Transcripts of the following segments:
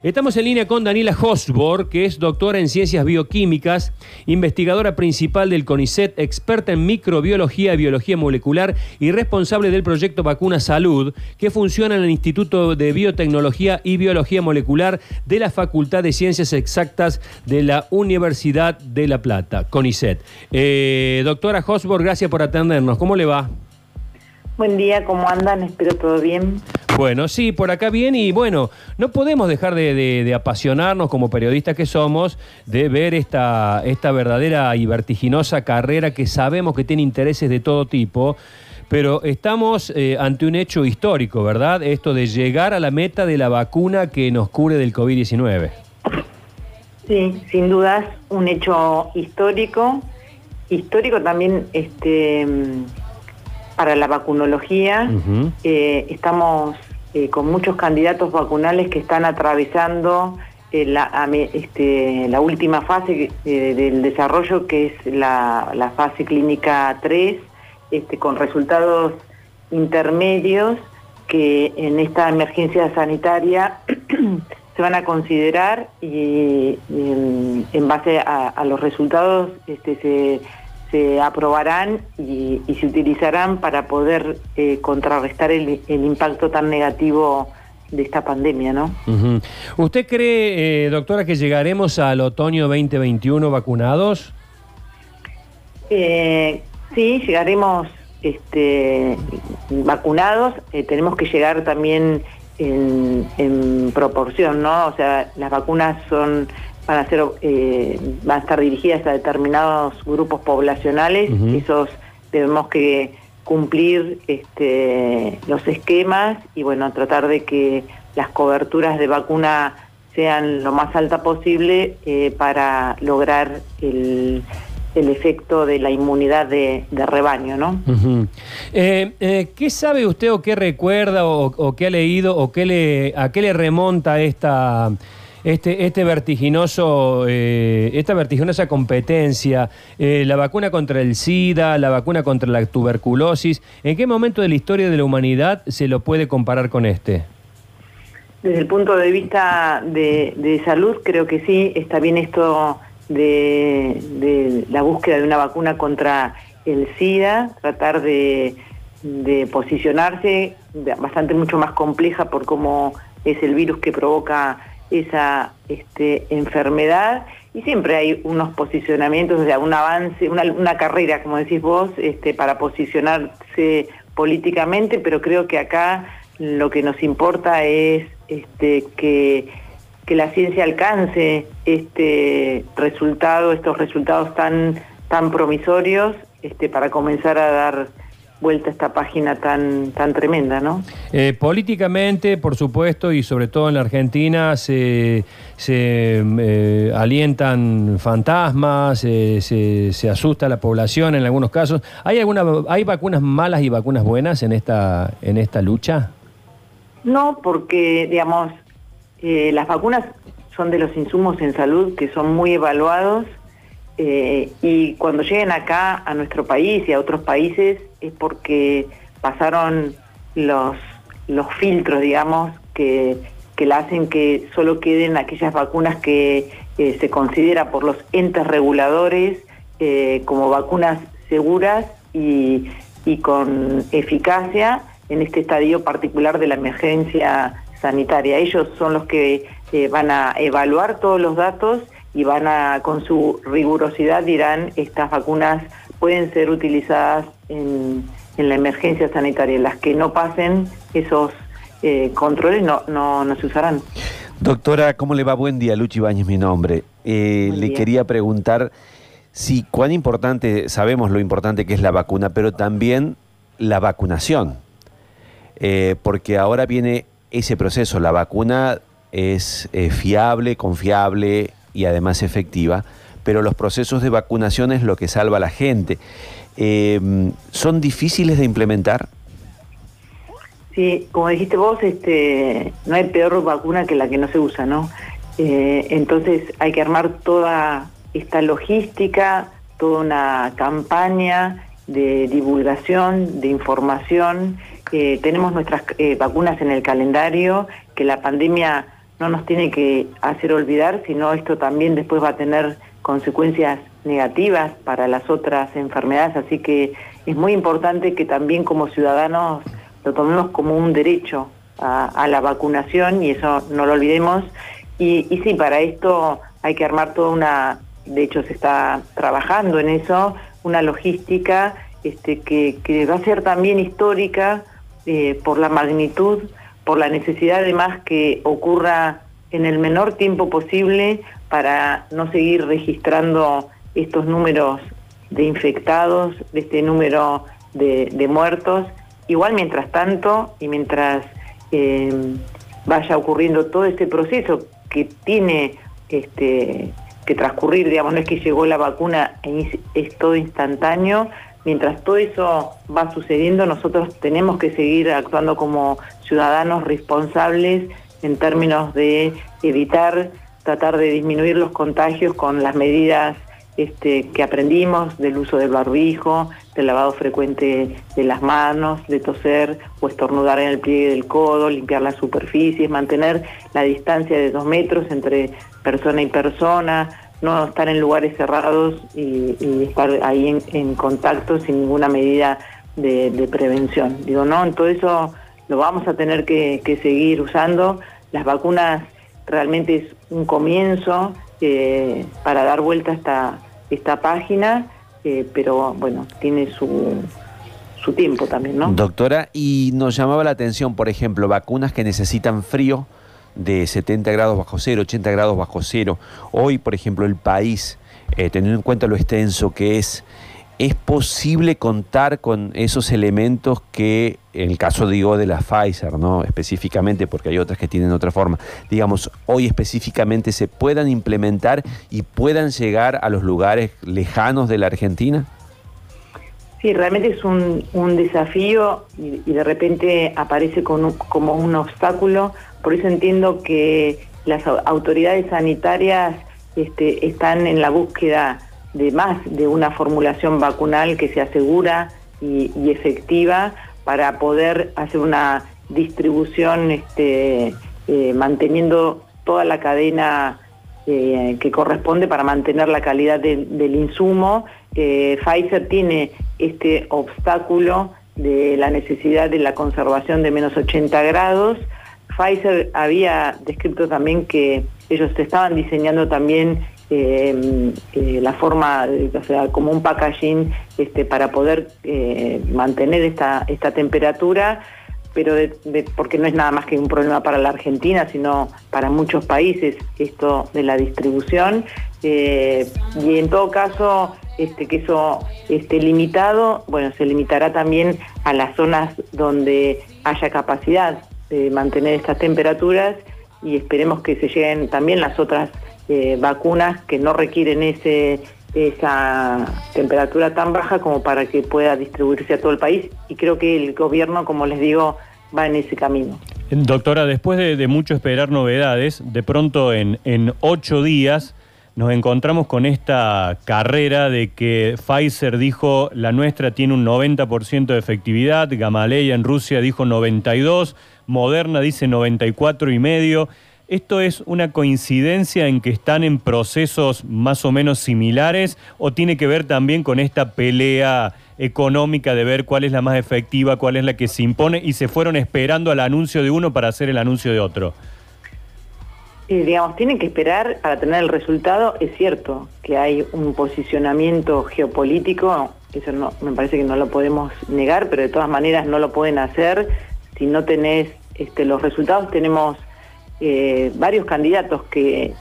Estamos en línea con Daniela Hosborg, que es doctora en ciencias bioquímicas, investigadora principal del CONICET, experta en microbiología y biología molecular y responsable del proyecto Vacuna Salud, que funciona en el Instituto de Biotecnología y Biología Molecular de la Facultad de Ciencias Exactas de la Universidad de La Plata, CONICET. Eh, doctora Hosborg, gracias por atendernos. ¿Cómo le va? Buen día, ¿cómo andan? Espero todo bien. Bueno, sí, por acá bien y bueno, no podemos dejar de, apasionarnos como periodistas que somos, de ver esta, esta verdadera y vertiginosa carrera que sabemos que tiene intereses de todo tipo. Pero estamos eh, ante un hecho histórico, ¿verdad? Esto de llegar a la meta de la vacuna que nos cure del COVID-19. Sí, sin dudas, un hecho histórico. Histórico también este, para la vacunología. Eh, estamos eh, con muchos candidatos vacunales que están atravesando eh, la, este, la, última fase del desarrollo, que es la, fase clínica 3, este, con resultados intermedios que en esta emergencia sanitaria se van a considerar y, en, base a, los resultados este, se se aprobarán y, se utilizarán para poder eh, contrarrestar el, impacto tan negativo de esta pandemia, ¿no? ¿Usted cree, eh, doctora, que llegaremos al otoño 2021 vacunados? Eh, sí, llegaremos este, vacunados. tenemos que llegar también en, en proporción, ¿no? O sea, las vacunas son van a ser eh, van a estar dirigidas a determinados grupos poblacionales. Esos debemos que cumplir este, los esquemas y bueno tratar de que las coberturas de vacuna sean lo más alta posible eh, para lograr el, efecto de la inmunidad de, rebaño, ¿no? Eh, ¿Qué sabe usted o qué recuerda o, qué ha leído o qué le, a qué le remonta esta este, este vertiginoso, eh, esta vertiginosa competencia, eh, la vacuna contra el SIDA, la vacuna contra la tuberculosis, ¿en qué momento de la historia de la humanidad se lo puede comparar con este? Desde el punto de vista de, salud, creo que sí, está bien esto de, la búsqueda de una vacuna contra el SIDA, tratar de, de posicionarse, bastante mucho más compleja por cómo es el virus que provoca esa este, enfermedad y siempre hay unos posicionamientos, o sea, un avance, una, carrera, como decís vos, este, para posicionarse políticamente, pero creo que acá lo que nos importa es este, que, que la ciencia alcance este resultado, estos resultados tan, tan promisorios, este, para comenzar a dar vuelta a esta página tan, tan tremenda, ¿no? Eh, políticamente, por supuesto, y sobre todo en la Argentina, se, se eh, alientan fantasmas, se, se, asusta la población en algunos casos. ¿Hay alguna, hay vacunas malas y vacunas buenas en esta, en esta lucha? No, porque, digamos, eh, las vacunas son de los insumos en salud que son muy evaluados eh, y cuando lleguen acá a nuestro país y a otros países es porque pasaron los, los filtros, digamos, que, que la hacen que solo queden aquellas vacunas que eh, se considera por los entes reguladores eh, como vacunas seguras y, y con eficacia en este estadio particular de la emergencia sanitaria. Ellos son los que van a evaluar todos los datos y van a, con su rigurosidad dirán, estas vacunas pueden ser utilizadas en, la emergencia sanitaria. Las que no pasen esos eh, controles no, no, se usarán. Doctora, ¿cómo le va? Buen día, Luchi Bañez, mi nombre. Eh, le quería preguntar si cuán importante, sabemos lo importante que es la vacuna, pero también la vacunación. Eh, porque ahora viene ese proceso, la vacuna es fiable, confiable, y además efectiva, pero los procesos de vacunación es lo que salva a la gente. Eh, ¿Son difíciles de implementar? Sí, como dijiste vos, este, no hay peor vacuna que la que no se usa, ¿no? Eh, entonces hay que armar toda esta logística, toda una campaña de divulgación, de información. Eh, tenemos nuestras vacunas en el calendario, que la pandemia no nos tiene que hacer olvidar, sino esto también después va a tener consecuencias negativas para las otras enfermedades, así que es muy importante que también como ciudadanos lo tomemos como un derecho a, la vacunación y eso no lo olvidemos. Y, sí, para esto hay que armar toda una, de hecho se está trabajando en eso, una logística este, que, que va a ser también histórica eh, por la magnitud, por la necesidad además que ocurra en el menor tiempo posible para no seguir registrando estos números de infectados, de este número de, muertos. Igual mientras tanto y mientras eh, vaya ocurriendo todo este proceso que tiene este, que transcurrir, digamos, no es que llegó la vacuna es todo instantáneo, mientras todo eso va sucediendo, nosotros tenemos que seguir actuando como ciudadanos responsables en términos de evitar, tratar de disminuir los contagios con las medidas este, que aprendimos del uso del barbijo, del lavado frecuente de las manos, de toser o estornudar en el pliegue del codo, limpiar las superficies, mantener la distancia de dos metros entre persona y persona, no estar en lugares cerrados y, estar ahí en, contacto sin ninguna medida de, prevención. Digo, no, en todo eso lo vamos a tener que, seguir usando. Las vacunas realmente es un comienzo eh, para dar vuelta a esta, esta página, eh, pero bueno, tiene su, su tiempo también, ¿no? Doctora, y nos llamaba la atención, por ejemplo, vacunas que necesitan frío de 70 grados bajo cero, 80 grados bajo cero. Hoy, por ejemplo, el país, eh, teniendo en cuenta lo extenso que es, ¿es posible contar con esos elementos que, en el caso digo de la Pfizer, ¿no? específicamente, porque hay otras que tienen otra forma, digamos, hoy específicamente se puedan implementar y puedan llegar a los lugares lejanos de la Argentina? Sí, realmente es un, desafío y, de repente aparece como un obstáculo por eso entiendo que las autoridades sanitarias este, están en la búsqueda de más de una formulación vacunal que sea segura y, efectiva para poder hacer una distribución este, eh, manteniendo toda la cadena eh, que corresponde para mantener la calidad del insumo. Eh, Pfizer tiene este obstáculo de la necesidad de la conservación de menos 80 grados, Pfizer había descrito también que ellos estaban diseñando también eh, eh, la forma, o sea, como un packaging este, para poder eh, mantener esta, esta temperatura, pero porque no es nada más que un problema para la Argentina, sino para muchos países esto de la distribución. y en todo caso, este, que eso esté limitado, bueno, se limitará también a las zonas donde haya capacidad de mantener estas temperaturas y esperemos que se lleguen también las otras eh, vacunas que no requieren ese esa temperatura tan baja como para que pueda distribuirse a todo el país y creo que el gobierno, como les digo, va en ese camino. Doctora, después de, mucho esperar novedades, de pronto en, en ocho días nos encontramos con esta carrera de que Pfizer dijo la nuestra tiene un 90% de efectividad, Gamaleya en Rusia dijo 92, Moderna dice 94 y medio. ¿Esto es una coincidencia en que están en procesos más o menos similares o tiene que ver también con esta pelea económica de ver cuál es la más efectiva, cuál es la que se impone y se fueron esperando al anuncio de uno para hacer el anuncio de otro? digamos, tienen que esperar para tener el resultado. Es cierto que hay un posicionamiento geopolítico, eso no, me parece que no lo podemos negar, pero de todas maneras no lo pueden hacer. Si no tenés este, los resultados, tenemos eh, varios candidatos que,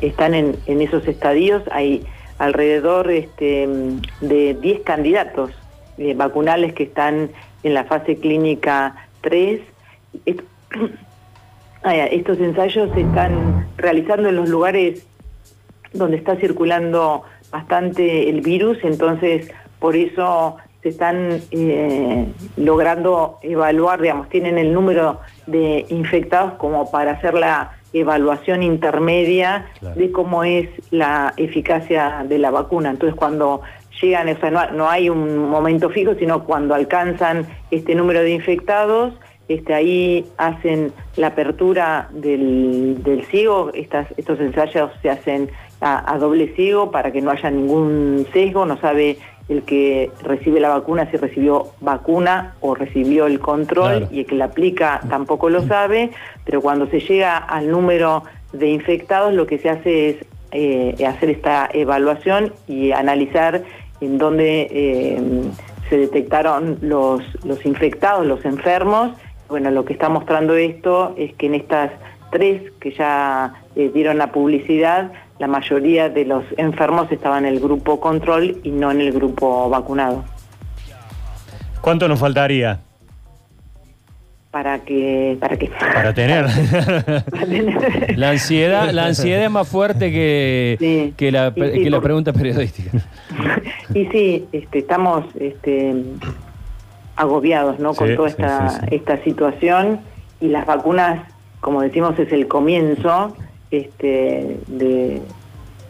están en, esos estadios. Hay alrededor este, de 10 candidatos eh, vacunales que están en la fase clínica 3. Ah, estos ensayos se están realizando en los lugares donde está circulando bastante el virus, entonces por eso se están eh, logrando evaluar, digamos, tienen el número de infectados como para hacer la evaluación intermedia de cómo es la eficacia de la vacuna. Entonces cuando llegan, o sea, no hay un momento fijo, sino cuando alcanzan este número de infectados, este, ahí hacen la apertura del, del ciego, estas, estos ensayos se hacen a, doble ciego para que no haya ningún sesgo, no sabe el que recibe la vacuna si recibió vacuna o recibió el control y el que la aplica tampoco lo sabe, pero cuando se llega al número de infectados lo que se hace es eh, hacer esta evaluación y analizar en dónde eh, se detectaron los, los infectados, los enfermos. Bueno, lo que está mostrando esto es que en estas tres que ya eh, dieron la publicidad, la mayoría de los enfermos estaban en el grupo control y no en el grupo vacunado. ¿Cuánto nos faltaría? para que para que para tener, la ansiedad la ansiedad es más fuerte que, que, la, que la pregunta periodística. Y sí este, estamos este, agobiados no con toda esta esta situación y las vacunas como decimos es el comienzo este de,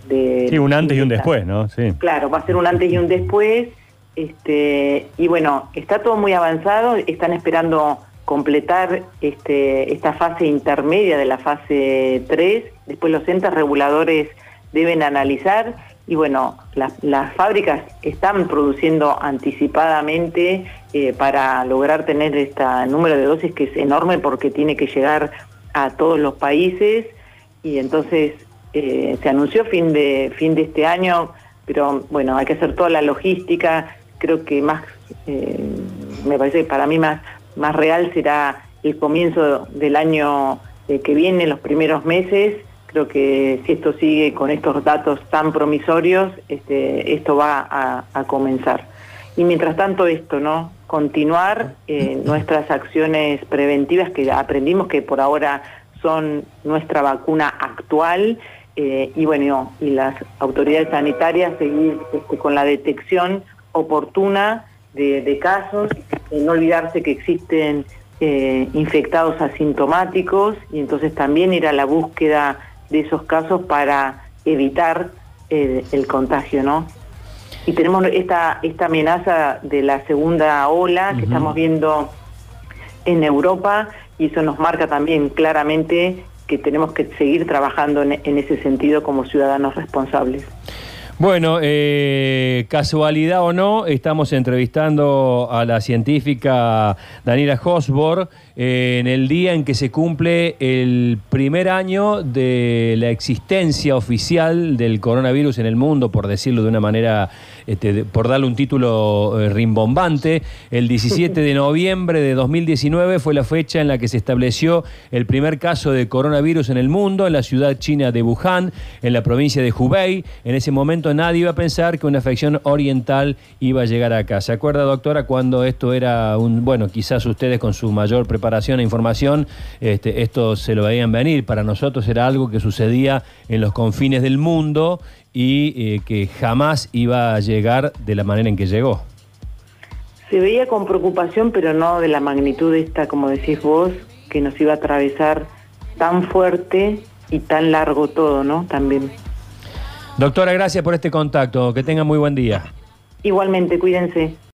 de sí un antes y un después no sí. Claro va a ser un antes y un después este y bueno está todo muy avanzado están esperando completar este, esta fase intermedia de la fase 3, después los entes reguladores deben analizar y bueno, las fábricas están produciendo anticipadamente eh, para lograr tener este número de dosis que es enorme porque tiene que llegar a todos los países y entonces eh, se anunció fin de, fin de este año, pero bueno, hay que hacer toda la logística, creo que más, eh, me parece que para mí más, más real será el comienzo del año eh, que viene, los primeros meses. Creo que si esto sigue con estos datos tan promisorios, este, esto va a, comenzar. Y mientras tanto esto, ¿no? Continuar nuestras acciones preventivas que aprendimos que por ahora son nuestra vacuna actual eh, y bueno, y las autoridades sanitarias seguir este, con la detección oportuna de, casos, no olvidarse que existen eh, infectados asintomáticos y entonces también ir a la búsqueda de esos casos para evitar eh, el contagio, ¿no? Y tenemos esta, esta amenaza de la segunda ola que estamos viendo en Europa y eso nos marca también claramente que tenemos que seguir trabajando en ese sentido como ciudadanos responsables. Bueno, eh, casualidad o no, estamos entrevistando a la científica Daniela Hosborg eh, en el día en que se cumple el primer año de la existencia oficial del coronavirus en el mundo, por decirlo de una manera, este, por darle un título eh, rimbombante. El 17 de noviembre de 2019 fue la fecha en la que se estableció el primer caso de coronavirus en el mundo, en la ciudad china de Wuhan, en la provincia de Hubei. En ese momento nadie iba a pensar que una afección oriental iba a llegar acá. ¿Se acuerda, doctora, cuando esto era un, bueno, quizás ustedes con su mayor preparación e información, este, esto se lo veían venir. Para nosotros era algo que sucedía en los confines del mundo y eh, que jamás iba a llegar de la manera en que llegó. Se veía con preocupación, pero no de la magnitud esta, como decís vos, que nos iba a atravesar tan fuerte y tan largo todo, ¿no? También. Doctora, gracias por este contacto. Que tenga muy buen día. Igualmente, cuídense.